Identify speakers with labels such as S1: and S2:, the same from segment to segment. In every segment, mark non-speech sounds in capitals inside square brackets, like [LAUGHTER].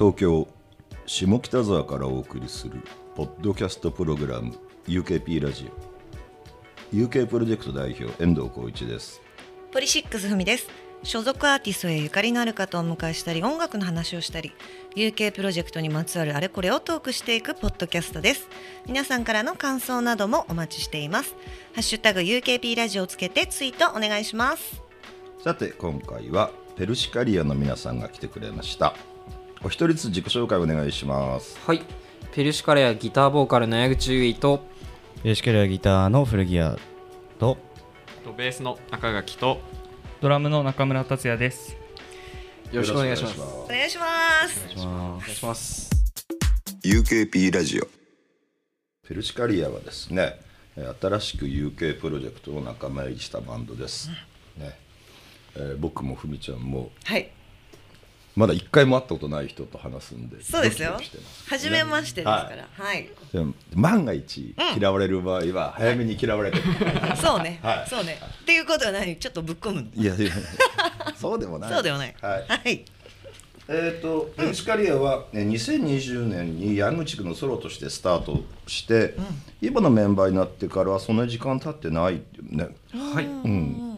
S1: 東京下北沢からお送りするポッドキャストプログラム UKP ラジオ。UK プロジェクト代表遠藤浩一です。
S2: ポリシックスふみです。所属アーティストへゆかりのある方をお迎えしたり音楽の話をしたり UK プロジェクトにまつわるあれこれをトークしていくポッドキャストです。皆さんからの感想などもお待ちしています。ハッシュタグ UKP ラジオをつけてツイートお願いします。
S1: さて今回はペルシカリアの皆さんが来てくれましたお一人ずつ自己紹介お願いします。
S3: はい。ペルシカレアギターボーカルの矢口優衣と
S4: ベーシカルアギターの古着屋と
S5: とベースの中垣と
S6: ドラムの中村達也です。
S3: よろしくお願いします。
S1: よろく
S2: お願いします。
S3: お願いします。
S1: UKP ラジオ。ペルシカリアはですねえー新しく UK プロジェクトの仲間入りしたバンドです、ね。えー僕もふみちゃんも
S2: はい
S1: まだ一回も会ったことない人と話すんで
S2: そうですよ。初めましてですから。はい、
S1: 万が一嫌われる場合は早めに嫌われてる、[LAUGHS]
S2: そうね、
S1: はい。
S2: そうね。っていうことは何？ちょっとぶっ込むの？
S1: いやいや [LAUGHS] そうでもない。
S2: そうではない。
S1: はい。
S2: はい。
S1: えー、とペルシカリアはえー2020年にヤングチクのソロとしてスタートして、今のメンバーになってからはそんなに時間経ってないっていうね、
S3: はい
S1: うん、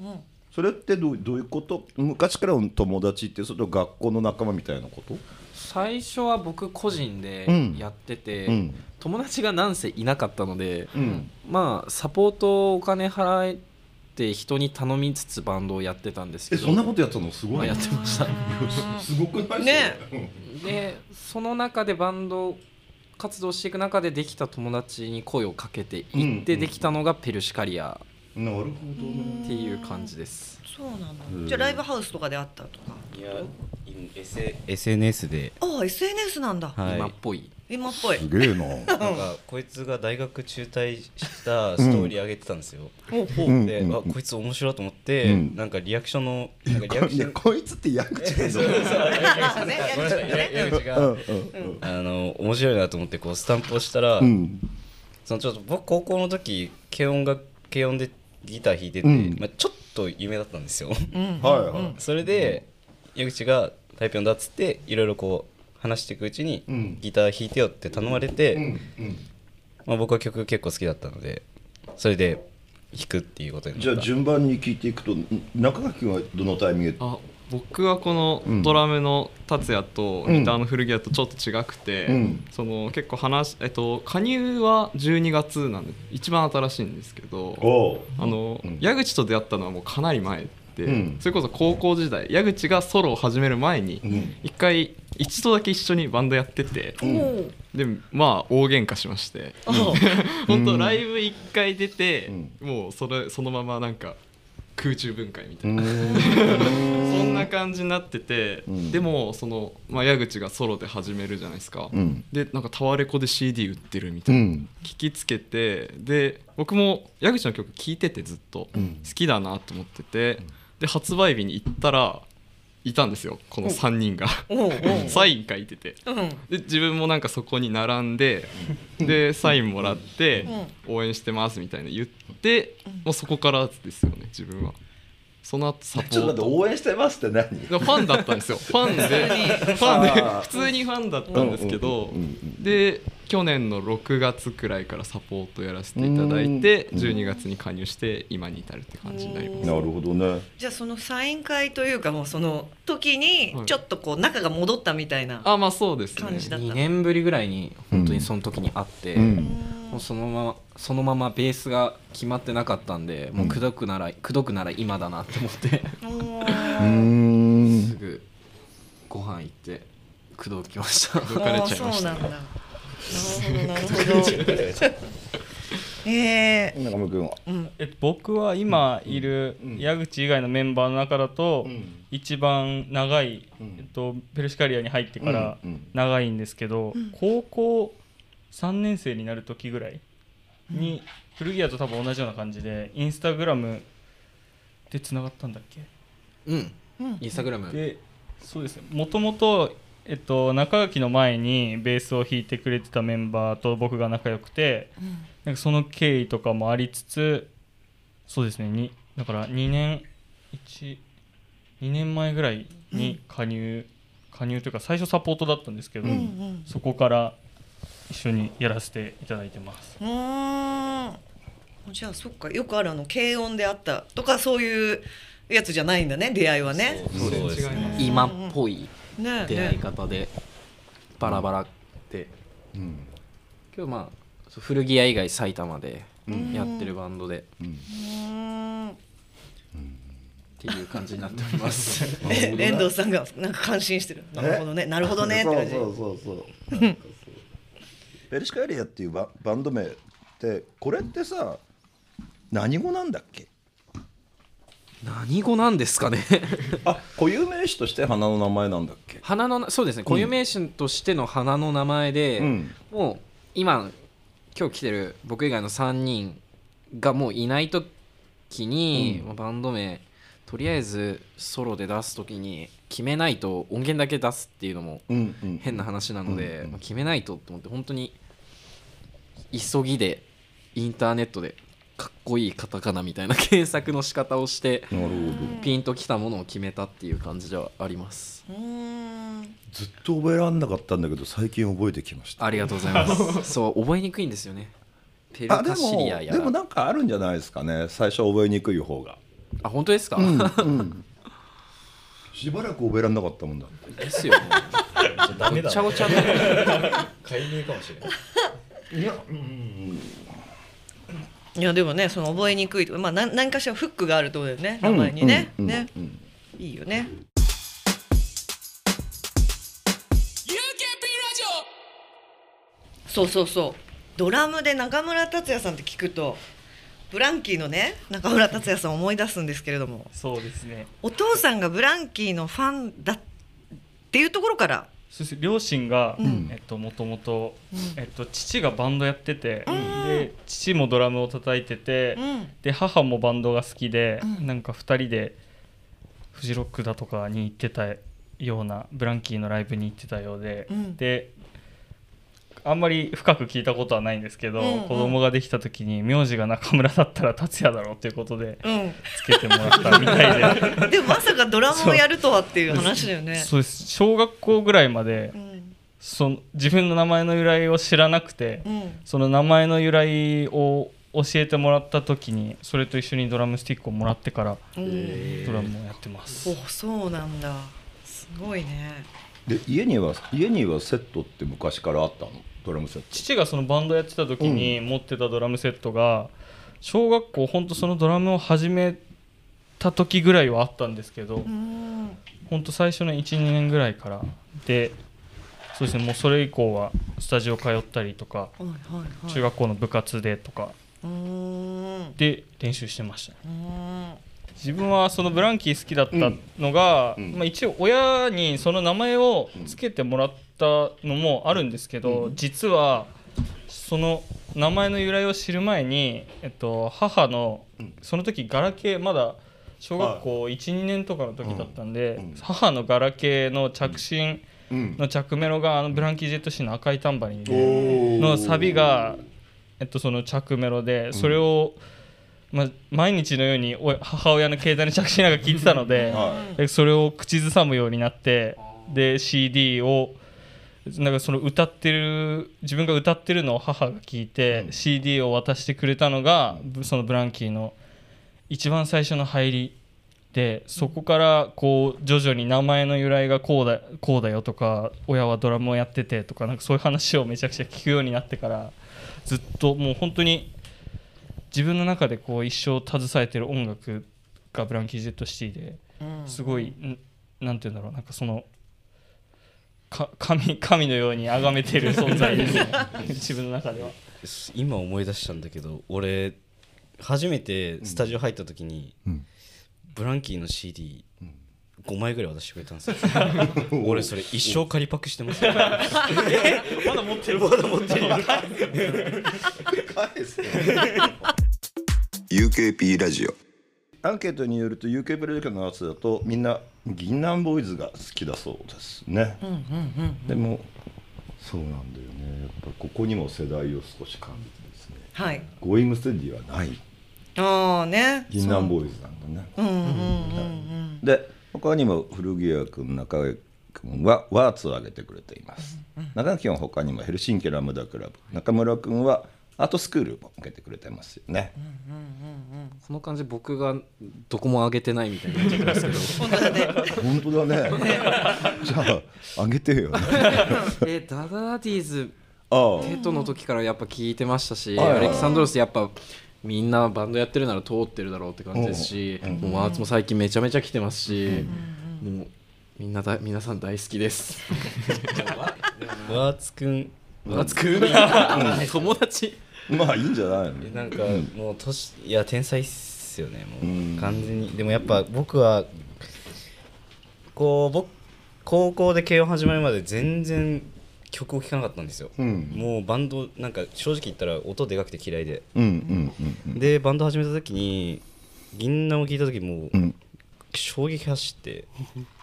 S1: それってどうどういうこと？昔からの友達ってそれと学校の仲間みたいなこと？
S3: 最初は僕個人で
S1: うん。
S3: やってて、
S1: うん。
S3: 友達がなんせいなかったので、
S1: うん。
S3: まあサポートお金払って人に頼みつつバンドをやってたんですけど。
S1: えそんなことやったの？すごい。
S3: まあやってました。[LAUGHS]
S1: すごくない？
S2: ね。
S3: でその中でバンド活動していく中でできた友達に声をかけていって
S1: うん。
S3: できたのがペルシカリア
S1: なるほどね。
S3: っていう感じです。
S2: そうなんだ。
S1: うん
S2: じゃあライブハウスとかであったとか？
S4: いや S SNS で、
S2: ああ SNS なんだ、
S4: はい、
S3: 今っぽい。
S2: 今っぽい。
S1: すげえな。
S4: なんかこいつが大学中退したストーリー上げてたんですよ、
S2: ほう
S4: で、
S1: う。ん。
S4: あこいつ面白いと思って、
S1: うん。
S4: なんかリアクションのなんかリアクション
S1: こいつって矢口君
S4: そうそう [LAUGHS] 矢口が、あの面白いなと思ってこうスタンプをしたら、
S1: うん。
S4: そのちょっと僕高校の時軽音楽軽音でギター弾いてて、
S1: うん。
S4: まあ、ちょっと有名だったんですよ。
S2: うん。
S1: はいはい。
S4: それで矢口がタイピョンだっつっていろいろこう話していくうちに、
S1: うん。
S4: ギター弾いてよって頼まれて、
S1: うんうん。
S4: まあ、僕は曲結構好きだったのでそれで弾くっていうことになった。
S1: じゃあ順番に聞いていくとん中垣君はどのタイミングで
S5: あ僕はこの
S1: うん。
S5: ドラムの達也と
S1: うん。
S5: ギターの古着屋とちょっと違くて、
S1: うん。
S5: その結構話、えっと、加入は12月なんで一番新しいんですけどあの、
S1: うん。
S5: 矢口と出会ったのはもうかなり前で、
S1: うん。
S5: それこそ高校時代矢口がソロを始める前に
S1: うん。
S5: 一回一度だけ一緒にバンドやってて、でまあ大喧嘩しまして。
S2: お [LAUGHS]
S5: 本当ライブ一回出て、
S1: う
S5: もうそれそのままなんか空中分解みた
S1: う
S5: いな、
S1: ん。
S5: そんな感じになってて、
S1: うん。
S5: でもその、まあ、矢口がソロで始めるじゃないですか、
S1: うん。
S5: でなんかタワレコで CD 売ってるみたいな、
S1: うん。
S5: 聞きつけてで僕も矢口の曲聴いててずっと。
S1: うん。
S5: 好きだなと思ってて、で発売日に行ったらいたんですよこの3人が。[LAUGHS] サイン書いてて。
S2: うん。
S5: で自分もなんかそこに並んででサインもらって応援してますみたいな言ってもうそこからですよね自分はその後サポ
S1: ちょっと待って
S5: ート
S1: 応援してますって何？
S5: ファンだったんですよ。[LAUGHS] ファンでファンで普通にファンだったんですけど
S1: うんうんうん
S5: で去年の6月くらいからサポートやらせていただいて
S1: うん
S5: 12月に加入して今に至るって感じになります。
S1: なるほどね。
S2: じゃあそのサイン会というかもうその時に
S5: はい。
S2: ちょっとこう仲が戻ったみたいな、
S5: あまあそうですね。
S2: 感じだった
S3: 2年ぶりぐらいに本当にその時に会って、
S1: うん。
S3: もうそのままそのままベースが決まってなかったんで、もう口説くなら口説くなら今だなって思って。
S1: うーん。
S3: すぐご飯行って口説きました。
S5: 口説かれちゃいました
S2: なんだなるほどなるほど。[LAUGHS] え
S1: 中村君は？
S6: えっと僕は今いる
S1: うん。
S6: 矢口以外のメンバーの中だと
S1: うん。
S6: 一番長い、
S1: うん。
S6: えっと、ペルシカリアに入ってから
S1: うん。うん。
S6: 長いんですけど、高校3年生になる時ぐらいに古着屋と多分同じような感じでインスタグラムでつながったんだっけ？
S3: うん。
S2: うん。
S3: インスタグラム。
S6: でそうですね。もともと、えっと、中垣の前にベースを弾いてくれてたメンバーと僕が仲良くてなんかその経緯とかもありつつそうですね。にだから2年12年前ぐらいに加入加入というか最初サポートだったんですけど、
S2: うんうん。
S6: そこから一緒にやらせていただいてます。
S2: うーん。じゃあそっか。よくあるあの軽音であったとかそういうやつじゃないんだね出会いはね。
S4: そうですね。
S3: 今っぽい
S2: ね
S3: 出会い
S2: ね
S3: 方でバラバラって。
S1: うん。
S3: 今日まあ古着屋以外埼玉でやってるバンドで。っ
S1: うん。
S2: うーん
S3: ていう感じになっております。[LAUGHS]
S2: え遠藤さんがなんか感心してる。なるほどね。[LAUGHS] なるほどねって感じ。
S1: そうそうそうそう [LAUGHS] なんかそうペルシカエリアっていうババンド名ってこれってさ何語なんだっけ？
S3: 何語なんですかね？[LAUGHS]
S1: あ固有名詞として花の名前なんだっけ？
S3: 花のなそうですね。固有名詞としての花の名前で、
S1: うん。
S3: もう今今日来てる僕以外の3人がもういない時に、
S1: うん。
S3: まあバンド名とりあえずソロで出す時に決めないと音源だけ出すっていうのも変な話なので、
S1: うんうん。
S3: まあ決めないとと思って本当に急ぎでインターネットでかっこいいカタカナみたいな検索の仕方をして
S1: なるほど。
S3: ピンときたものを決めたっていう感じではあります。
S2: うーん。
S1: ずっと覚えられなかったんだけど最近覚えてきました。
S3: ありがとうございます。[LAUGHS] そう覚えにくいんですよね。ペル
S1: あで
S3: カシ
S1: も
S3: リアや
S1: でもなんかあるんじゃないですかね。最初覚えにくい方が。
S3: あ本当ですか、
S1: うん [LAUGHS] しばらく覚えられなかったもんだって。
S3: ですよね。[LAUGHS]
S4: ダメだ
S3: ごちゃごちゃに
S4: 解明かもしれない
S1: いやうん。
S2: いやでもねその覚えにくいとかまあ何何かしらフックがあるとこだよね名前にね、
S1: うん
S2: ね。
S1: うん。
S2: いいよね。そうそうそう。ドラムで中村達也さんって聞くとブランキーのね中村達也さんを思い出すんですけれども。
S6: そうですね。
S2: お父さんがブランキーのファンだっていうところから
S6: そして両親が、
S2: うん。
S6: えっともともと
S2: うん。
S6: えっと父がバンドやってて、で父もドラムを叩いてて、
S2: うん。
S6: で母もバンドが好きで、
S2: うん。
S6: なんか2人でフジロックだとかに行ってたようなブランキーのライブに行ってたようで、
S2: うん。
S6: であんまり深く聞いたことはないんですけど、
S2: うんうん。
S6: 子供ができた時に名字が中村だったら達也だろうということで
S2: うん。
S6: つけてもらったみたいで。[LAUGHS]
S2: でもまさかドラムをやるとはっていう話だよね。
S6: そうです。小学校ぐらいまで
S2: うん。
S6: その自分の名前の由来を知らなくて、
S2: うん。
S6: その名前の由来を教えてもらった時にそれと一緒にドラムスティックをもらってから
S2: うん。
S6: ドラムをやってます、
S2: おそうなんだ。すごいね。
S1: で家には家にはセットって昔からあったの？ドラムセット。
S6: 父がそのバンドやってた時に持ってたドラムセットが小学校ほんとそのドラムを始めた時ぐらいはあったんですけど
S2: うん。
S6: ほんと最初の12年ぐらいからでそうですねもうそれ以降はスタジオ通ったりとか
S2: はいはいはい。
S6: 中学校の部活でとかで練習してましたね自分はそのブランキー好きだったのが、
S1: うん。うん。
S6: まあ、一応親にその名前をつけてもらったのもあるんですけど、実はその名前の由来を知る前に、えっと、母の
S1: うん。
S6: その時ガラケーまだ小学校12年とかの時だったんで、
S1: うん。うん。
S6: 母のガラケーの着信
S1: うん。
S6: の着メロがあのブランキー・ジェット・シーの赤いタンバリンでのサビが、えっと、その着メロでそれを、まあ、毎日のようにお母親の携帯の着信なんか聞いてたので
S1: は
S6: でそれを口ずさむようになってで CD をなんかその歌ってる自分が歌ってるのを母が聞いて、
S1: うん。
S6: CD を渡してくれたのがぶそのブランキーの一番最初の入りでそこからこう徐々に名前の由来がこうだこうだよとか親はドラムをやっててとかなんかそういう話をめちゃくちゃ聞くようになってからずっともう本当に自分の中でこう一生携えてる音楽がブランキー・ジェット・シティで
S2: うん。
S6: すごいんなんて言うんだろうなんかそのか神神のように崇めてる存在ですね。[LAUGHS] 自分の中では。
S4: 今思い出したんだけど俺初めてスタジオ入った時に、
S1: うん。
S4: ブランキーの CD5
S1: ん。
S4: 枚ぐらい渡してくれたんですよ。[LAUGHS] 俺それ一生仮パクしてますよ。
S6: まだ持ってる。まだ持ってる。[LAUGHS]
S1: 返す UKP ラジオアンケートによると UK プロジェクトのやつだとみんな銀杏 BOYZが好きだそうですね、
S2: うんうんうん
S1: でもそうなんだよね。やっぱここにも世代を少し感じてですね。
S2: はい。
S1: GOING STEADYはない。
S2: ああね。
S1: 銀杏ボーイズなんだね。
S2: そううんうんうん。
S1: で他にも古着屋君中君はワーツを挙げてくれています、中垣君は他にもヘルシンキラムダクラブ。中村君はアートスクールも受けてくれてますよね、
S3: この感じ僕がどこも上げてないみたいになっちゃってますけど。
S2: 本当だね。
S1: 本当だね。[LAUGHS] じゃああげてよ。ね [LAUGHS]
S3: えダダダディーズ
S1: ああ。
S3: テトの時からやっぱ聞いてましたし、アレキサンドロスやっぱみんなバンドやってるなら通ってるだろうって感じですし、もうワーツも最近めちゃめちゃ来てますし、もうみんなだ皆さん大好きです。[LAUGHS]
S4: ワーツくん
S3: ワーツく。ん。[LAUGHS] 友達。
S1: まあいいんじゃないの？
S4: なんかもう年いや天才っすよねも
S1: う。
S4: 完全に。でもやっぱ僕はこう僕高校で軽音始まるまで全然曲を聴かなかったんですよ、
S1: うん。
S4: もうバンドなんか正直言ったら音でかくて嫌いで、
S1: うんうんうん
S4: でバンド始めた時に銀杏を聴いた時もう
S1: うん
S4: 衝撃走って。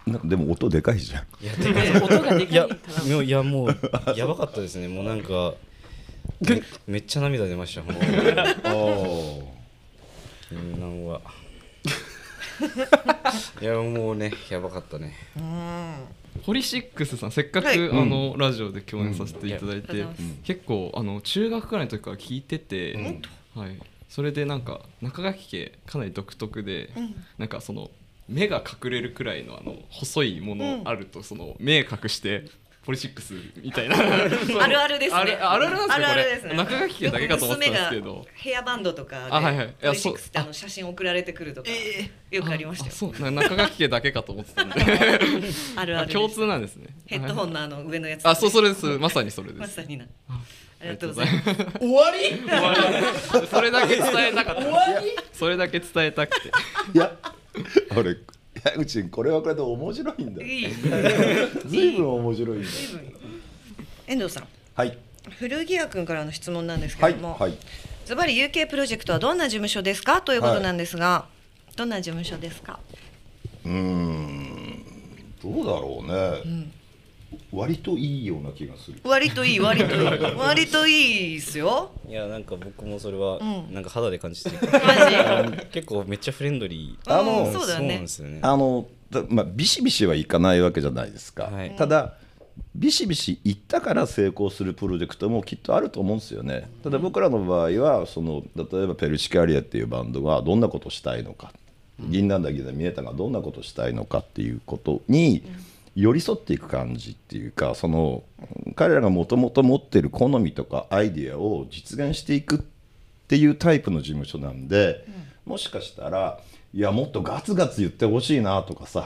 S1: なんかでも音でかいじゃん。
S4: いやでかい。
S3: 音がで
S4: い。やもういやもうやばかったですね。もうなんかめめっちゃ涙出ましたもう銀杏はいやもうねやばかったね。
S5: ホリシックスさんせっかく、
S2: はい。
S5: あのラジオで共演させていただいて、
S2: うん。
S5: 結構あの中学くらいの時から聞いてて、
S1: ん。
S5: はい、それでなんか中垣家かなり独特で、なんかその目が隠れるくらいのあの細いものあると、その目隠してポリシックスみたいな。[LAUGHS]
S2: あるあるですね。
S5: あるあるあるなんですか
S2: あるあるですね。
S5: これ中垣家だけかと思ってたんですけど。
S2: ヘアバンドとかで
S5: あはいはい。
S2: ポリシックスってあの写真送られてくるとか、よくありましたよ。
S5: そう。な中垣家だけかと思ってたんで。[LAUGHS]
S2: あるある
S5: 共通なんですね。
S2: ヘッドホンのあの上のやつ、
S5: あそうそれです。まさにそれです。
S2: まさにな。あ
S5: あ
S2: りがとうございます。
S5: す。終わり？[LAUGHS] それだけ伝えたかった。終わり？それだけ伝えたくて。
S1: いや [LAUGHS] 俺矢口これはこれで面白いんだよ。
S2: いい。[LAUGHS]
S1: 随分面白いんだよ。
S2: 遠藤さん。
S1: はい。
S2: 古着屋君からの質問なんですけども、
S1: はい
S2: ズバリ UK プロジェクトはどんな事務所ですか？ということなんですが、どんな事務所ですか？
S1: うーんどうだろうね、割といいような気がする。
S2: 割といい割といい。[LAUGHS] 割といいっすよ。
S4: いやなんか僕もそれは
S2: うん。
S4: なんか肌で感じて、
S2: マジ？[LAUGHS]
S4: 結構めっちゃフレンドリー。
S1: あの
S2: うんそうだよね。
S4: なんですよね
S1: あのだまあビシビシはいかないわけじゃないですか、
S4: はい。
S1: ただビシビシいったから成功するプロジェクトもきっとあると思うんですよね。ただ僕らの場合はその例えばペルシカリアっていうバンドがどんなことをしたいのか、銀なんだ銀だ見えたがどんなことをしたいのかっていうことに寄り添っていく感じっていうかその彼らがもともと持ってる好みとかアイディアを実現していくっていうタイプの事務所なんで、もしかしたらいやもっとガツガツ言ってほしいなとかさ、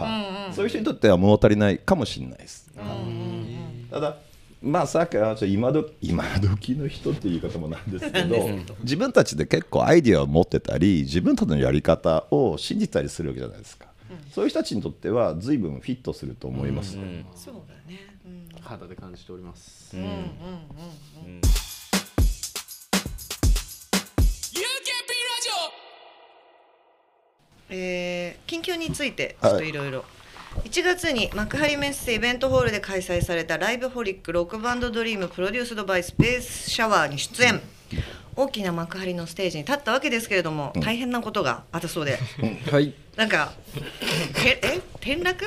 S1: そういう人にとっては物足りないかもしれないです。ただまあさっきは今ど今時の人っていう言い方もなんですけど自分たちで結構アイディアを持ってたり自分たちのやり方を信じたりするわけじゃないですか、そういう人たちにとっては随分フィットすると思います、
S2: そうだね、うん。
S3: 肌で感じております。
S2: えー緊急についてちょっといろいろ。1月に幕張メッセイベントホールで開催されたライブホリックロックバンドドリームプロデュースドバイスペースシャワーに出演大きな幕張のステージに立ったわけですけれども、大変なことがあったそうで。[LAUGHS]
S3: はい。
S2: なんかてえ転落？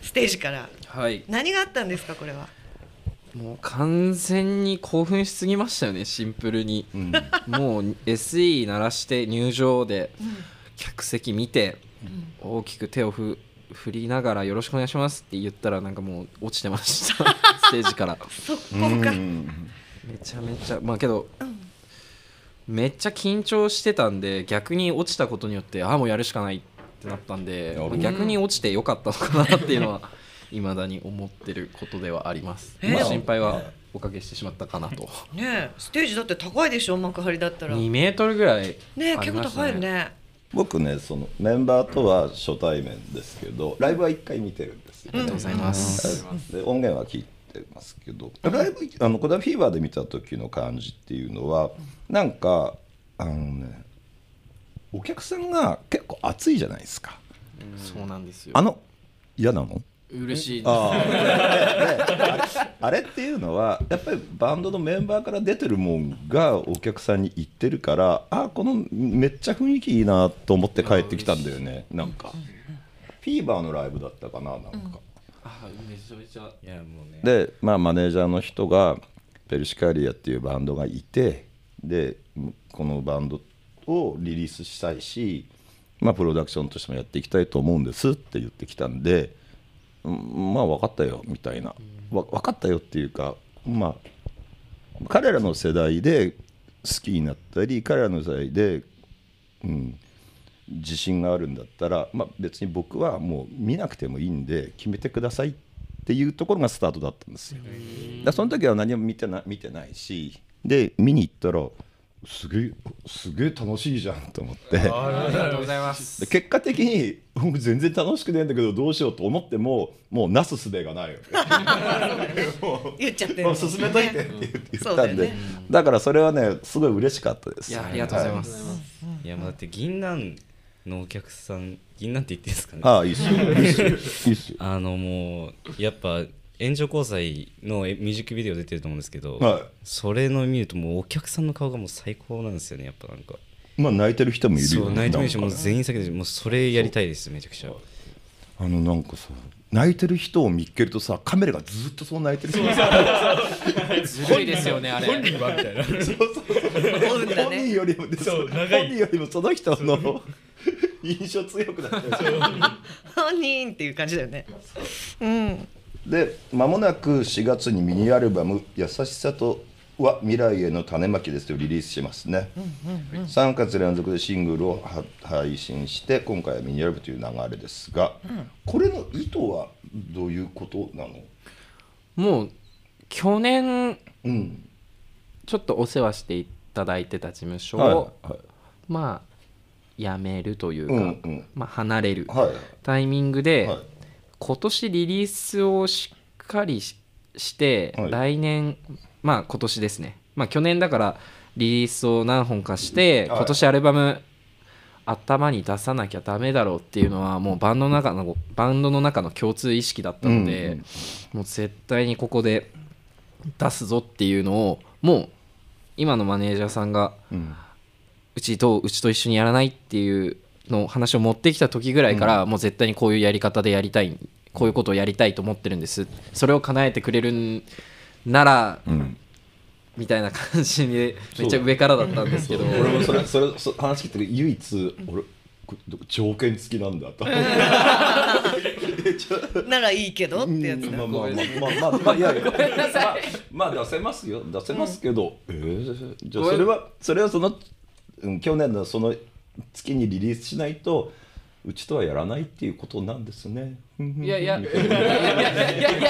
S2: ステージから。
S3: はい。
S2: 何があったんですかこれは？
S3: もう完全に興奮しすぎましたよねシンプルに。もう SE 鳴らして入場で客席見て大きく手をふ振りながらよろしくお願いしますって言ったらなんかもう落ちてました。[LAUGHS] ステージから。
S2: 速攻か、
S1: うん。
S3: めちゃめちゃまあけど、めっちゃ緊張してたんで逆に落ちたことによってああもうやるしかないってなったんで、逆に落ちてよかったのかなっていうのは [LAUGHS] 未だに思ってることではあります、
S2: えー。
S3: まあ心配はおかけしてしまったかなと。
S2: ねえ。ステージだって高いでしょ幕張だったら。ね
S3: 2メートルぐらい
S2: え結構高いよね。
S1: 僕ねそのメンバーとは初対面ですけどライブは1回見てるんですよ、
S3: ありがとうございます、
S1: で音源は聞いてますけど。ライブあのこれはフィーバーで見た時の感じっていうのはなんかあのねお客さんが結構熱いじゃないですか。
S3: そうなんですよ。
S1: あの嫌なの？
S3: 嬉しいです。
S1: ああれあれっていうのはやっぱりバンドのメンバーから出てるもんがお客さんに言ってるからあーこのめっちゃ雰囲気いいなと思って帰ってきたんだよね。なんか。フィーバーのライブだったかななんか。
S3: あめちゃめちゃ。
S4: いやもうね。
S1: で、まあ、マネージャーの人がペルシカリアっていうバンドがいてでこのバンドをリリースしたいし、まあ、プロダクションとしてもやっていきたいと思うんですって言ってきたんで、うんまあ分かったよみたいな。わ分かったよっていうかまあ彼らの世代で好きになったり彼らの世代で、うん、自信があるんだったら、まあ、別に僕はもう見なくてもいいんで決めてくださいっていうところがスタートだったんですよ。だからその時は何も見てな見てないしで見に行ったらすげえすげえ楽しいじゃんと思って。
S3: ありがとうございます。
S1: で結果的に僕全然楽しくねえんだけどどうしようと思ってももうなすすべがないよ [LAUGHS]
S2: 言っちゃってる。
S1: もう進めといてって言ったんで、
S2: そうだよね。
S1: だからそれはねすごい嬉しかったです。
S3: いやありがとうございます、
S4: いやもうだって銀杏のお客さん銀杏って言っていいですかね。
S1: ああいいっす。よいいっす。よいいっす。よ
S4: あのもうやっぱ援助交際のえミュージックビデオ出てると思うんですけど、
S1: はい。
S4: それの見るともうお客さんの顔がもう最高なんですよねやっぱなんか。
S1: まあ泣いてる人もいるよ
S4: そう泣いてる人も
S1: なんか
S4: 全員避けてるもうそれやりたいですめちゃくちゃ。
S1: あのなんかさ泣いてる人を見っけるとさカメラがずっとそう泣いてる人
S3: ずるいですよねあれ。
S4: はみたいな。
S2: 思うんだ
S1: 本人
S2: ね
S1: よりも
S4: そう
S1: 本人よりもその人の印象強くなってる
S2: 本人っていう感じだよね。うん
S1: で間もなく4月にミニアルバム「優しさとは未来への種まきです」をリリースしますね、3月連続でシングルをは配信して今回はミニアルバムという流れですが、これの意図はどういうことなの？
S3: もう去年
S1: うん。
S3: ちょっとお世話していただいてた事務所を、
S1: はいはい。
S3: まあ辞めるというか、
S1: うんうん。
S3: まあ、離れる
S1: はい。
S3: タイミングで、
S1: はい。
S3: 今年リリースをしっかりしして、
S1: はい。
S3: 来年まあ今年ですね。まあ去年だからリリースを何本かして、
S1: はい。
S3: 今年アルバム頭に出さなきゃダメだろうっていうのはもうバンドの中のバンドの中の共通意識だったので、
S1: うんうん。
S3: もう絶対にここで出すぞっていうのをもう今のマネージャーさんが
S1: うん
S3: うちとうちと一緒にやらないっていうの話を持ってきた時ぐらいから、もう絶対にこういうやり方でやりたいこういうことをやりたいと思ってるんです。それを叶えてくれるんなら
S1: うん。
S3: みたいな感じでめっちゃ上からだったんですけど。
S1: 俺もそれそれそ話聞いて唯一俺こ条件付きなんだと。[LAUGHS]
S2: ならいいけどってやつだ。
S1: まあまあまあまあまあまあいやいや。まあまあ出せますよ。出せますけど、えーじゃあそれはそれはその、うん、去年のその月にリリースしないとうちとはやらないっていうことなんですね。
S3: いやいやいやいやいや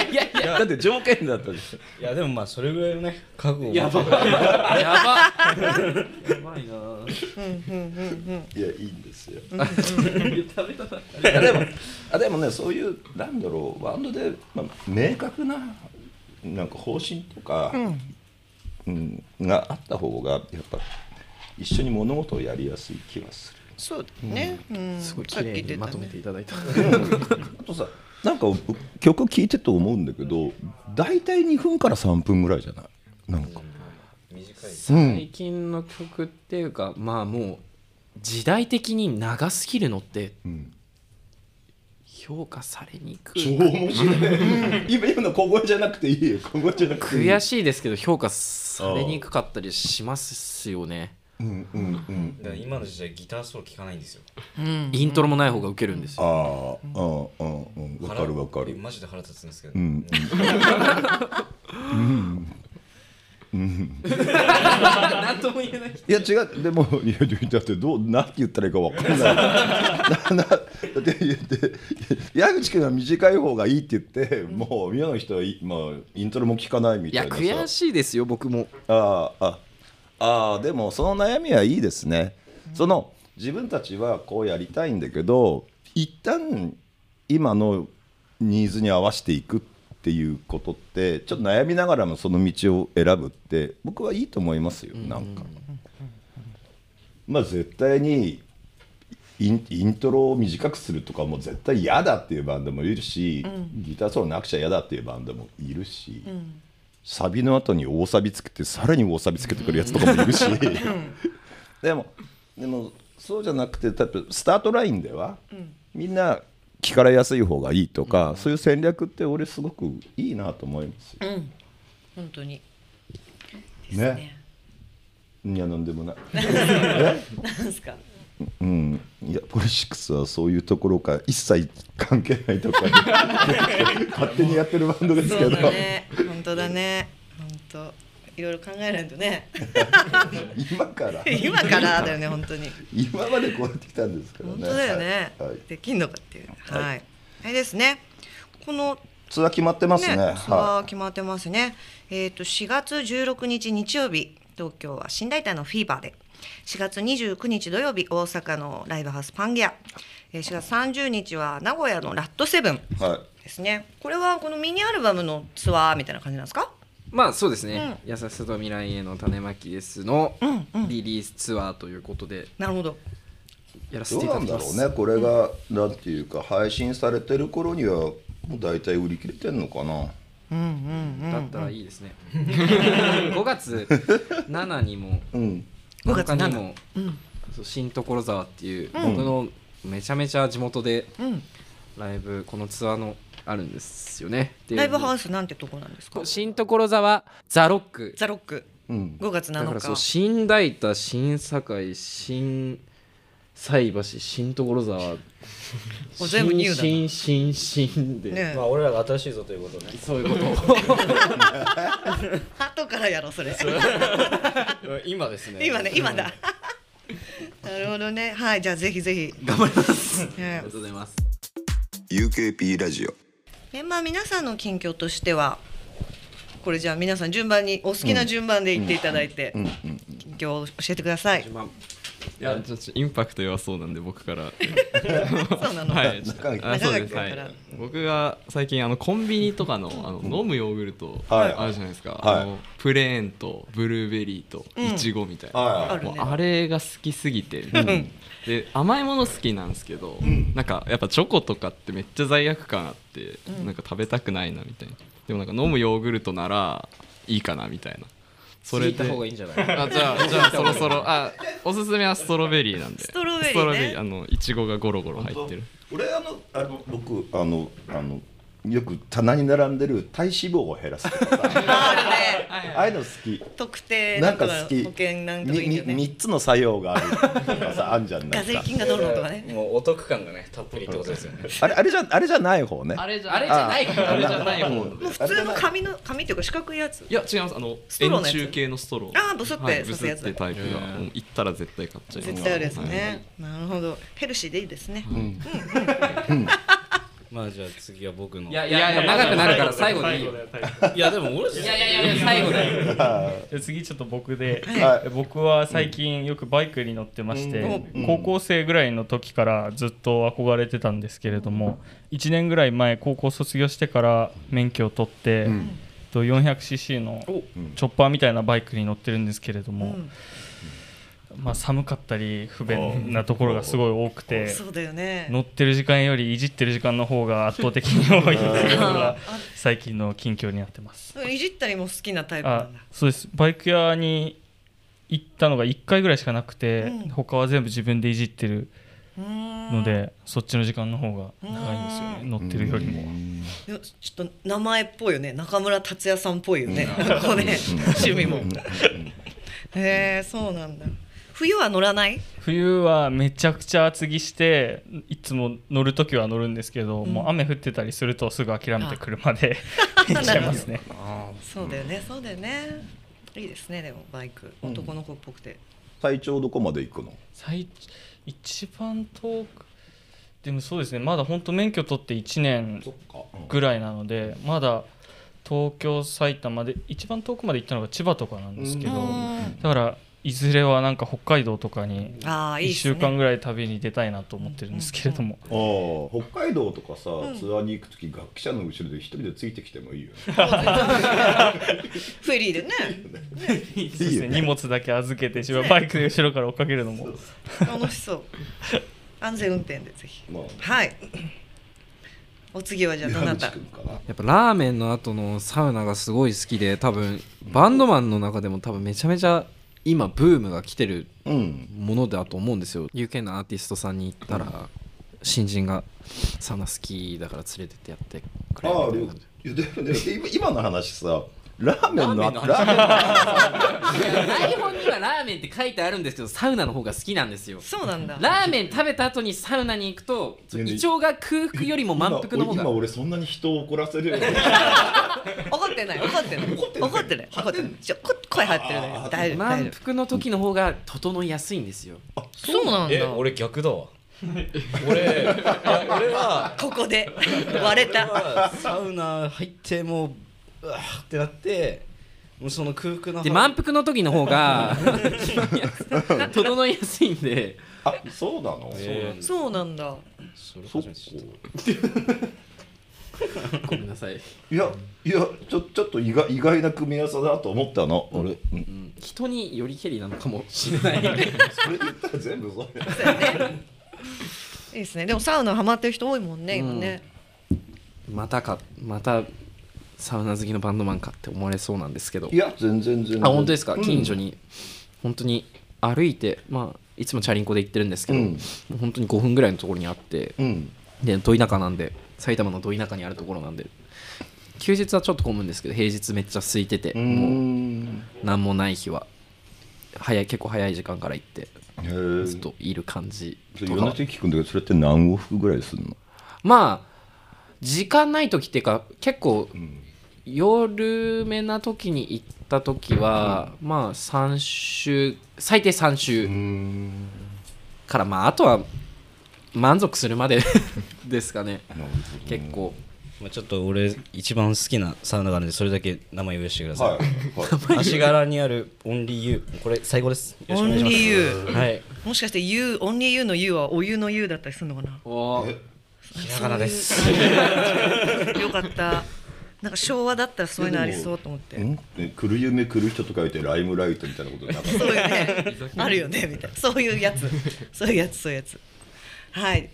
S3: いやいや
S1: だって条件だったでしょ。
S4: いやでもまあそれぐらいのね覚悟
S3: やばやばやばいな。い
S1: やいいんですよ。いやでもあでもねそういうなんだろうバンドで、まあ、明確ななんか方針とか、うん、があった方がやっぱ。一緒に物事をやりやすい気がする。
S2: そうだね。うん。
S3: すごい綺麗にまとめていただいた。
S1: あとさなんか曲聴いてて思うんだけど大体2分から3分ぐらいじゃない？なんか、
S4: 短い
S3: 最近の曲っていうかまあもう時代的に長すぎるのって
S1: うん、
S3: 評価されにく
S1: 超
S3: い
S1: 面白い。今今の小声じゃなくていいよ。小声じゃなくていい。
S3: 悔しいですけど評価されにくかったりしますよね
S1: うんうんうん
S4: だから今の時代ギターソロ聞かないんですよ。
S3: イントロもない方がウケるんです
S1: あ
S3: よ
S1: あうんうんうんわかるわかる
S4: マジで腹立つんですけど、
S1: うん
S3: 何とも言えない
S1: いや違うでもいやだってどう何て言ったらいいか分かんないななだって言って矢口君は短い方がいいって言ってもう宮の人は、いまあ、イントロも聞かないみ
S3: いや
S1: たいなさ
S3: 悔しいですよ僕も
S1: あああああでもその悩みはいいですね、その自分たちはこうやりたいんだけど一旦今のニーズに合わせていくっていうことってちょっと悩みながらもその道を選ぶって僕はいいと思いますよなんか。まあ絶対にインイントロを短くするとかも絶対嫌だっていうバンドもいるし、ギターソロなくちゃ嫌だっていうバンドもいるし、サビの後に大サビつけてさらに大サビつけてくるやつとかもいるし、でもでもそうじゃなくて例えばスタートラインでは、みんな聞かれやすい方がいいとか、そういう戦略って俺すごくいいなと思いますよ。
S2: うん。本当に。ですね。
S1: いやなんでもない。[LAUGHS]
S2: なんですか？
S1: うん、いやポリシックスはそういうところから一切関係ないところに [LAUGHS] 勝手にやってるバンドですけ
S2: そう
S1: ど、
S2: だね。本当だね。本当。いろいろ考えないとね。[LAUGHS]
S1: 今から？
S2: 今からだよね本当に。
S1: 今までこうやってきたんですからね。
S2: 本当だよね、
S1: はい。はい。
S2: できんのかっていう。はい、あれですね。この
S1: ツアー決まってますね。
S2: ね、ツア
S1: は
S2: ー決まってますね。えっ、と4月16日日曜日東京は新大体のフィーバーで、4月29日土曜日大阪のライブハウスパンゲア、えー4月30日は名古屋のラットセブン
S1: いはい。
S2: ですね。これはこのミニアルバムのツアーみたいな感じなんですか？
S3: まあそうですね「優しさと未来への種まきです」の
S2: うんうん。
S3: リリースツアーということで。
S2: なるほど。
S3: やらせ
S1: どう
S3: ていただきます。
S1: なんだろうね。これがなんていうか配信されてる頃にはもう大体売り切れてんのかな。
S2: うんうんうん。
S3: だったらいいですね。[LAUGHS] 5月7にも
S1: うん
S2: 5月7
S3: 7日にも
S2: うん。
S3: 新所沢っていう
S2: うん。
S3: 僕のめちゃめちゃ地元で
S2: うん。
S3: ライブこのツアーのあるんですよね。っていう。
S2: ライブハウスなんてとこなんですか？
S3: 新所沢ザ・ロック。
S2: ザロック。
S1: うん。
S2: 5月7
S3: だからそう
S2: 日。
S3: 新大田新堺新菜橋新所沢
S2: もう全部ニューだな。
S3: 新新新新で、
S2: ね
S4: まあ俺らが新しいぞということね
S3: そういうこと。を [LAUGHS]
S2: 後からやろうそれ。[LAUGHS]
S4: 今ですね。
S2: 今ね今だ。[LAUGHS] なるほどね。はいじゃあぜひぜひ。
S3: 頑張ります。あり
S2: ね
S3: がとうございます。
S1: UKP ラジオ。
S2: メンバー皆さんの近況としてはこれじゃあ皆さん順番にお好きな順番で言っていただいて
S1: うんうん
S2: 近況を教えてください。
S3: まあ
S5: いやちょっとインパクト弱そうなんで僕から。
S2: そうなの？
S5: はい。あそうです。はい。僕が最近あのコンビニとかのあの飲むヨーグルト
S1: はい。
S5: あるじゃないですか、
S1: はい。
S5: あのプレーンとブルーベリーとイチゴみたいな、
S1: は
S2: あるね。
S5: もうあれが好きすぎて、で甘いもの好きなんですけど、なんかやっぱチョコとかってめっちゃ罪悪感あって、なんか食べたくないなみたいな。でもなんか飲むヨーグルトならいいかなみたいなそれ
S3: 聞いた
S5: で
S3: 方がいいんじゃない？
S5: あじゃあじゃあ [LAUGHS] そろそろあおすすめはストロベリーなんで。
S2: ストロベリーね。
S5: あのいちごがゴロゴロ入ってる。
S1: 俺あのあの僕あのあのよく棚に並んでる体脂肪を減らすとか。さ
S2: あるね。
S1: ああいうの好き。
S2: 特定
S1: な
S2: なんんか
S1: か好き。
S2: 保険なんとかいいよね。
S1: みみ三つの作用があるとかさあんじゃんな。[LAUGHS]
S2: ガ
S1: んか
S2: 税金がどうのとかね。[LAUGHS]
S4: もうお得感がねたっぷりってことですよね。
S1: あれあれじゃあれじゃない方ね。
S5: あれじゃ
S3: あれじゃない
S5: あれじゃない方。
S2: 普通の紙の紙っていうか四角いやつ。
S5: いや違います。あの
S2: ストローのやつ。
S5: 円柱形のストロー。
S2: あーブスって
S5: はい、
S2: 刺すやつ。
S5: ブスってタイプが。行ったら絶対買っちゃいます。
S2: 絶対あるです
S5: はい。
S2: ね。なるほど。ヘルシーでいいですね。
S4: まあじゃあ次は僕の。
S3: いやいやいや長くなるから最後でいいよ
S4: いやでも俺
S3: いやいやいや最後だよ。
S6: で次ちょっと僕で、
S1: はい。
S6: 僕は最近よくバイクに乗ってまして、
S1: うん。
S6: 高校生ぐらいの時からずっと憧れてたんですけれども1年ぐらい前高校卒業してから免許を取って、と 400cc のチョッパーみたいなバイクに乗ってるんですけれども、
S2: うん
S6: まあ、寒かったり不便なところがすごい多くて
S2: そうだよね。
S6: 乗ってる時間よりいじってる時間の方が圧倒的に多いっていうのが最近の近況になってます。
S2: いじったりも好きなタイプな
S6: あ
S2: んだ。
S6: そうです。バイク屋に行ったのが1回ぐらいしかなくて、
S2: うん。
S6: 他は全部自分でいじってるので、そっちの時間の方が長いんですよね。
S2: うん。
S6: 乗ってるよりも。
S2: ちょっと名前っぽいよね。中村達也さんっぽいよね、こうね趣味も。へえそうなんだ冬は乗らない？
S6: 冬はめちゃくちゃ厚着していつも乗る時は乗るんですけど、もう雨降ってたりするとすぐ諦めて車で [LAUGHS] 行っちゃいますね。[LAUGHS]
S2: そうだよねそうだよね。いいですねでもバイク。男の子っぽくて、
S1: 最長どこまで行くの？
S6: 最一番遠く。でもそうですねまだ本当免許取って1年ぐらいなのでまだ東京埼玉で一番遠くまで行ったのが千葉とかなんですけど
S2: うん。
S6: だからいずれはなんか北海道とかに1
S2: ああいいっすね。
S6: 週間ぐらい旅に出たいなと思ってるんですけれども。
S1: ああ北海道とかさ、ツアーに行く時楽器者の後ろで一人でついてきてもいいよね。[LAUGHS]
S2: フェリーでね。
S6: そうですね。荷物だけ預けて自分はバイクで後ろから追っかけるのも。
S2: 楽しそう。安全運転でぜひ。
S1: まあ。
S2: はい。お次はじゃあどな
S1: 山
S2: た
S3: やっぱラーメンの後のサウナがすごい好きで多分バンドマンの中でも多分めちゃめちゃ今ブームが来てる
S1: うん。
S3: ものだと思うんですよ。UK のアーティストさんに行ったら新人がサウナ好きだから連れてってやってくれ
S1: ああ
S3: るみたいな。
S1: ででで今今の話さラーメンの
S3: ラーメンの話。
S1: ラ [LAUGHS] ーメン
S3: って書いてあるんですけどサウナの方が好きなんですよ。
S2: そうなんだ。
S3: ラーメン食べた後にサウナに行くと胃腸が空腹よりも満腹の方が。
S1: 今今俺そんなに人を怒らせるような。
S2: 怒ってない怒ってない。怒ってない怒ってない怒ってないちょこ声張ってるね大丈夫大
S3: 満腹の時の方が整いやすいんですよ。
S2: そう。なんだ。
S4: え俺逆だわ。俺俺は
S2: ここで。割れた。
S4: サウナ入ってもううわーってなってもうその空腹の
S3: で満腹の時の方が [LAUGHS] 整いやすいんで。
S1: あそうなの、
S4: えー。
S2: そうなんだ。
S4: それ
S1: そっ
S4: 初めて。知った
S3: ごめんなさい。
S1: いやいやちょちょっと意外意外な組み合わせだと思ったの、俺、うん。
S3: 人によりけりなのかもしれない。
S1: それ言ったら全部そうや
S2: そうやね。いいですね。でもサウナハマってる人多いもんね今ね、
S3: またかまたサウナ好きのバンドマンかって思われそうなんですけど。
S1: いや全然全然。
S3: あ本当ですか、
S1: うん。
S3: 近所に。本当に歩いてまあいつもチャリンコで行ってるんですけど、
S1: うん。
S3: もう本当に5分ぐらいのところにあって
S1: うん。
S3: でど田舎なんで埼玉のど田舎にあるところなんで。休日はちょっと混むんですけど平日めっちゃ空いてて、もうん何もない日は早い結構早い時間から行ってずっといる感じとか。
S1: 米手聞くんだけどそれって何往復ぐらいするの？
S3: まあ時間ない時っていうか結構
S1: ん
S3: 夜めな時に行った時は、まあ3週最低3週
S1: ん。
S3: からまああとは満足するまで [LAUGHS] ですかね。結構。
S4: まあ、ちょっと俺一番好きなサウナがあるんでそれだけ名前言わせてください、
S1: はい、はい、[LAUGHS]
S4: 足柄にあるオンリーユーこれ最後です。よろしくお願いします。
S2: Only You
S4: はい。
S2: もしかして U オンリー U の U はお湯の U だったりするのかな？
S3: お
S4: ひらがなです。[LAUGHS]
S2: よかったなんか昭和だったらそういうのありそうと思って。
S1: 来る夢来る人と書いてライムライトみたいなこと？なか。った
S2: そういうねあるよねみたいな。そういうやつ。そういうやつそういうやつ。はい。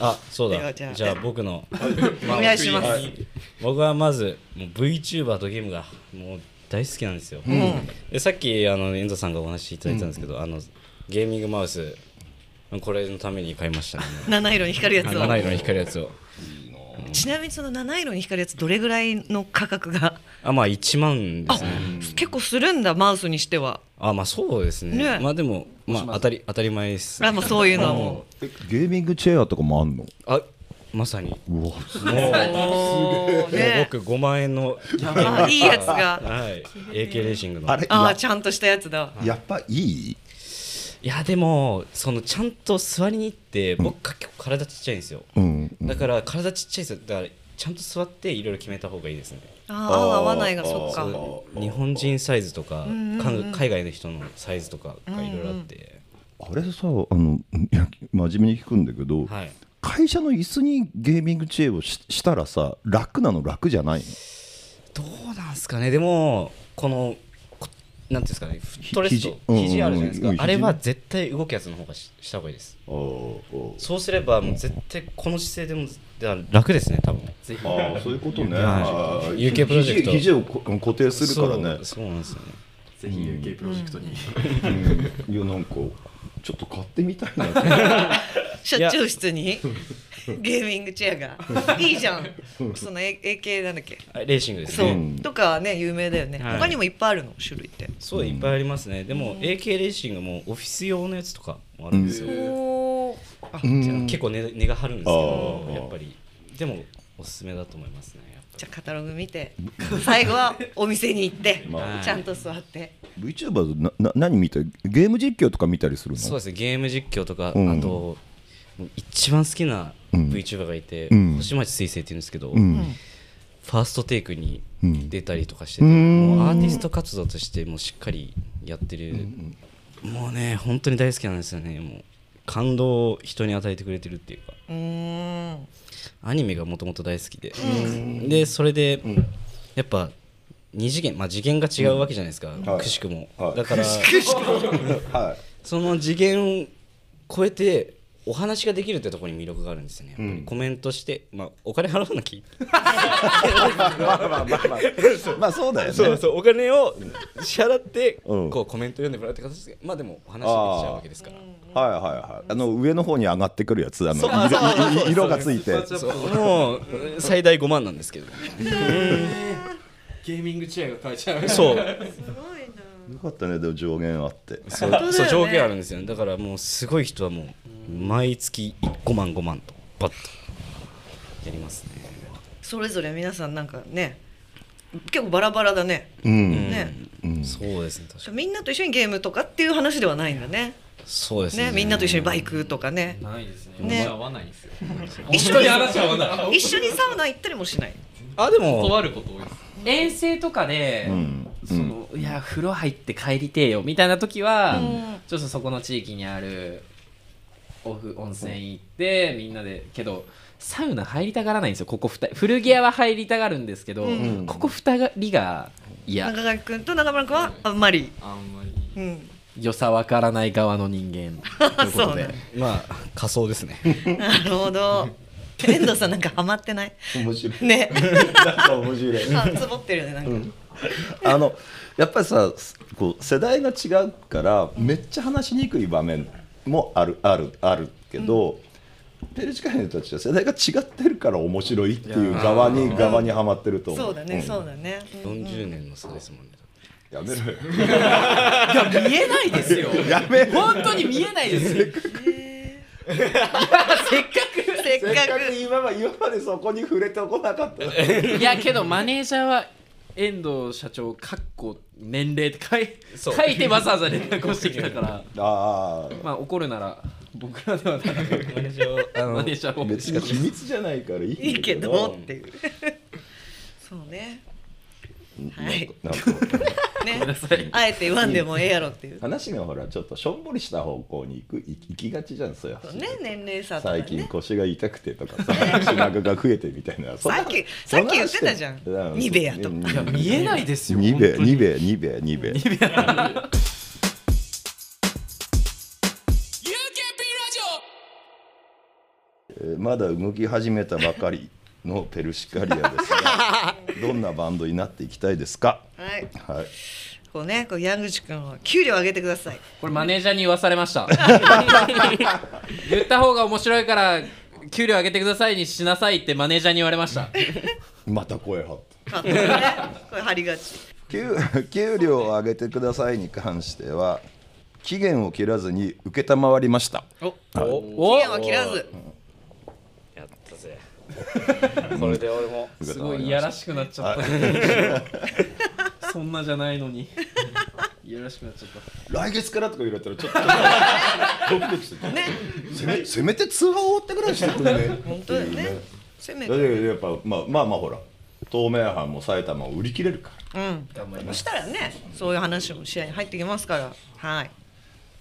S4: あそうだ。
S2: じゃあ。
S4: じゃあ僕の。
S2: お願いします、
S4: 僕はまずもう VTuber とゲームがもう大好きなんですよ、
S2: うん。
S4: でさっきあの遠藤さんがお話しいただいたんですけど、あのゲーミングマウスこれのために買いましたね。
S2: 七色に光るやつを。
S4: 七色に光るやつを
S2: ちなみにその七色に光るやつどれぐらいの価格が？
S4: あまあ1万ですね。
S2: 結構するんだマウスにしては。
S4: あまあそうですね。
S2: ね。
S4: まあでもまあ当たり当たり前です。
S2: あもうそういうのはも
S1: えゲーミングチェアとかもあんの？
S4: あまさに。
S1: うわ
S2: うもうね。
S4: 僕5万円の
S2: あいいやつが。
S4: はい。AK レーシングの。
S1: あれ
S2: あちゃんとしたやつだ。
S1: やっぱいい？
S4: いやでもそのちゃんと座りに行って僕が結構体ちっちゃいんですよ。
S1: うん
S4: だから体ちっちゃいですよだからちゃんと座っていろいろ決めた方がいいですね。
S2: ああ合わないがそっか。
S1: あ
S4: 日本人サイズとか
S2: んうん。うん
S4: か海外の人のサイズとかがいろいろあって。
S1: あれさあのいや真面目に聞くんだけど、
S4: はい。
S1: 会社の椅子にゲーミングチェアをししたらさ楽なの楽じゃないの？
S4: どうなんすかね。でもこのこなんていうんですかねフットレスト
S1: 肘。
S4: 肘あるじゃないですか。あれは絶対動くやつの方がしした方がいいです。そうすればもう絶対この姿勢でも楽ですね多分
S3: ぜひ
S1: あーそういうことね、
S4: UK プロジェクト。
S1: 肘肘をこ固定するからね
S4: そうそうなんですよね
S3: ぜひ UK プロジェクトに、
S1: うんいやなんかちょっと買ってみたいな
S2: 社長室に [LAUGHS] ゲーミングチェアが。いいじゃん。その A- AK なんだっけ？
S4: あレーシングです
S2: そう、とかはね有名だよね、
S4: はい。
S2: 他にもいっぱいあるの？種類って。
S4: そういっぱいありますね。でも AK レーシングもオフィス用のやつとかもあるんですよ。
S2: おー。
S1: うん。
S4: 結構値値が張るんですけどやっぱり。でもおすすめだと思いますねやっぱ
S2: じゃあカタログ見て。最後はお店に行って、
S1: ま
S4: あ。
S2: ちゃんと座って。
S1: VTuber なな何見た？ゲーム実況とか見たりするの？
S4: そうですね。ゲーム実況とか、
S1: うん。
S4: あと一番好きな
S1: うん。
S4: VTuber がいて、
S1: うん。
S4: 星町水星っていうんですけど、
S1: うん。
S4: ファーストテイクに
S1: うん。
S4: 出たりとかしてて、
S1: うん。
S4: もうアーティスト活動としてもうしっかりやってる、もうね本当に大好きなんですよね。もう感動を人に与えてくれてるっていうか。
S2: うーん。
S4: アニメがもともと大好きで、でそれで、やっぱ二次元まあ次元が違うわけじゃないですか、
S1: はい。
S4: くしくも、
S1: はい。
S4: だから [LAUGHS]
S1: はい。
S4: その次元を超えてお話ができるってところに魅力があるんですよね。
S1: うん。
S4: コメントして、まあ、お金払わなきゃ
S1: まあまあまあまあまあそうだよね
S4: そうそうお金を支払って
S1: うん
S4: こうコメント読んでもらうって形でまあでもお話できちゃうわけですから
S1: はいはいはいあの上の方に上がってくるやつあの色色がついて
S4: もう最大5万なんですけど
S3: ゲーミングチェアが買えちゃう
S4: そう
S1: よかったねでも上限あって
S4: そうそう上限あるんですよねだからもうすごい人はもう毎月5万5万とバッとやりますね。
S2: それぞれ皆さんなんかね結構バラバラだね。
S1: うん。
S2: ね。
S1: うん。
S4: そうですね確かに。
S2: みんなと一緒にゲームとかっていう話ではないんだね。
S4: そうですね。
S2: ねみんなと一緒にバイクとかね。
S3: ないですね。
S2: ね。
S5: 話合わないんですよ。
S2: 一緒に
S3: 話は合わない [LAUGHS]
S2: 一緒にサウナ行ったりもしない。
S4: あでも
S5: 断ること多いです。
S3: 遠征とかで、
S1: うん。
S3: そのいや風呂入って帰りてえよみたいな時は、
S2: うん。
S3: ちょっとそこの地域にあるオフ温泉行ってみんなでけどサウナ入りたがらないんですよここ2人。古着屋は入りたがるんですけど、
S2: うん。
S3: ここ2人がいや
S2: 中垣君と中村君はあんまり、
S5: あんまり。
S2: うん、
S3: 良さわからない側の人間。[LAUGHS] ということで。
S4: まあ仮想ですね。
S2: なるほど。[LAUGHS] 遠藤さんなんかハマってない？
S1: 面白い。
S2: ね。
S1: なんか面白い。[LAUGHS]
S2: あつぼってるよねなんか、
S1: あのやっぱりさこう世代が違うからめっちゃ話しにくい場面もあるあるあるけど、ペルチカ人たちは世代が違ってるから面白いっていう側に側にはまってると思う。
S2: そうだね、
S1: ん。
S2: そうだね、うんうん。
S4: 40年の差ですもんね。
S1: やめろよ。[LAUGHS]
S3: いや見えないですよ。[LAUGHS]
S1: やめろ
S3: 本当に見えないですよ。
S2: へ
S3: せっか
S2: ーせっか
S1: せっかく
S2: く
S1: 今ま今までそこに触れてこなかった。
S3: く [LAUGHS] いやけどマネージャーは遠藤社長かっこ年齢って書い
S4: そう。
S3: 書いてわざわざ連絡をしてきたから。[LAUGHS]
S1: ああ。
S3: まあ怒るなら僕らではなく
S4: マネージャーをあ
S3: マネージャーを。
S1: 別に秘密じゃないからいい
S2: いいけどっていう。[LAUGHS] そうねはい。
S1: なんか
S2: ね。あえて言わんでもええやろっていう。
S1: 話がほらちょっとしょんぼりした方向に行く行きがちじゃんそうや
S2: ね年齢差とか
S1: 最近
S2: ね
S1: 腰が痛くてとかさ品がが増えてみたいな。[LAUGHS]
S2: さっきさっき言ってたじゃん。
S1: うん
S2: ニベアと
S3: や見えないですよ
S1: ニベ
S3: 本当に。
S1: ニベニベニベ。えーまだ動き始めたばかりのペルシカリアですが [LAUGHS] どんなバンドになっていきたいですか？
S2: はい。
S1: はい。
S2: こうねこう矢口君は給料上げてください。
S3: これマネージャーに言わされました。[LAUGHS] 言った方が面白いから給料上げてくださいにしなさいってマネージャーに言われました。
S1: また声張って。
S2: カットねこれ張りがち。
S1: 給給料を上げてくださいに関しては期限を切らずに承りました。
S2: お
S1: はい。
S2: 期限は切らず。
S4: やったぜ [LAUGHS] これで俺も
S3: すごいいやらしくなっちゃった。そんなじゃないのに。いやらしくなっちゃった。
S1: 来月からとか言われたらちょっとドキドキする。
S2: ね。
S1: せめせめて通話終わってくらいしてくれね。
S2: 本当だよね。せめ
S1: だ
S2: て
S1: けどやっぱまあまあまあほら東名阪も埼玉を売り切れるから。
S2: うん。そしたらねそういう話も試合に入ってきますから。はい。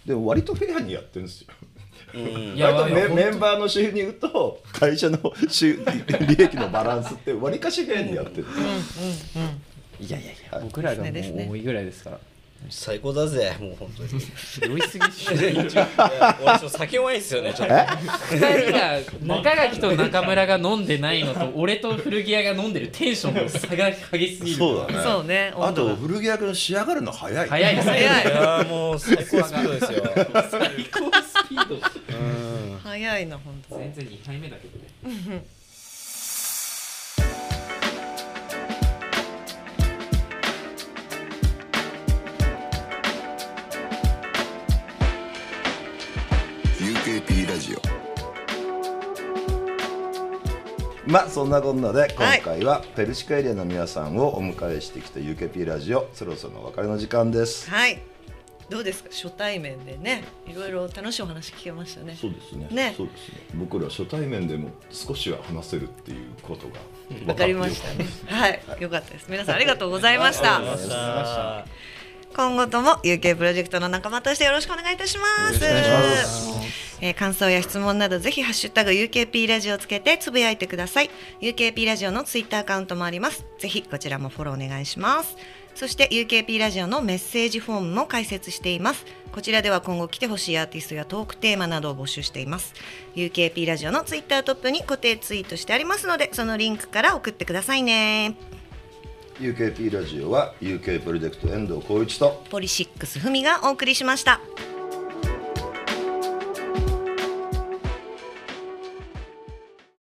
S1: でも割とフェアにやってるんですよ
S3: い
S1: 割とメメンバーの収入と会社の収 [LAUGHS] 利益のバランスって割かしフェアにやってる。
S3: いやいやいや。僕らがも
S2: ですね
S3: う多いぐらいですから
S4: 最高だぜもう本当に。
S3: 酔いすぎっしょ。
S4: 俺ちょっと酒弱いんですよねちょっと
S3: 二人が中垣と中村が飲んでないのと俺と古着屋が飲んでるテンションの差が激しすぎる。
S1: そうだね。
S2: そうね
S1: あと古着屋君仕上がるの早い。
S3: 早いです
S2: 早い。
S4: いやーもう最高。スピードですよ。
S3: 最高スピード。
S2: 早いな本当。
S3: 全然2回目だけどね [LAUGHS]
S1: に UKP ラジオ。まあそんなこんなで今回はペルシカエリアの皆さんをお迎えしてきた UKP ラジオ。そろそろお別れの時間です。
S2: はい。どうですか？初対面でねいろいろ楽しいお話聞けましたね。
S1: そうですね。
S2: ね。
S1: そうですね。僕ら初対面でも少しは話せるっていうことが
S2: わかりましたね。はい。よかったです。皆さんありがとうございました。
S4: あ
S2: 今後とも UK プロジェクトの仲間としてよろしくお願いいたします。えー感想や質問などぜひハッシュタグ UKP ラジオをつけてつぶやいてください。UKP ラジオのツイッターアカウントもあります。ぜひこちらもフォローお願いします。そして UKP ラジオのメッセージフォームも開設していますこちらでは今後来てほしいアーティストやトークテーマなどを募集しています UKP ラジオのツイッタートップに固定ツイートしてありますのでそのリンクから送ってくださいね
S1: UKP ラジオは UK プロジェクト遠藤浩一と
S2: ポリシックスふみがお送りしました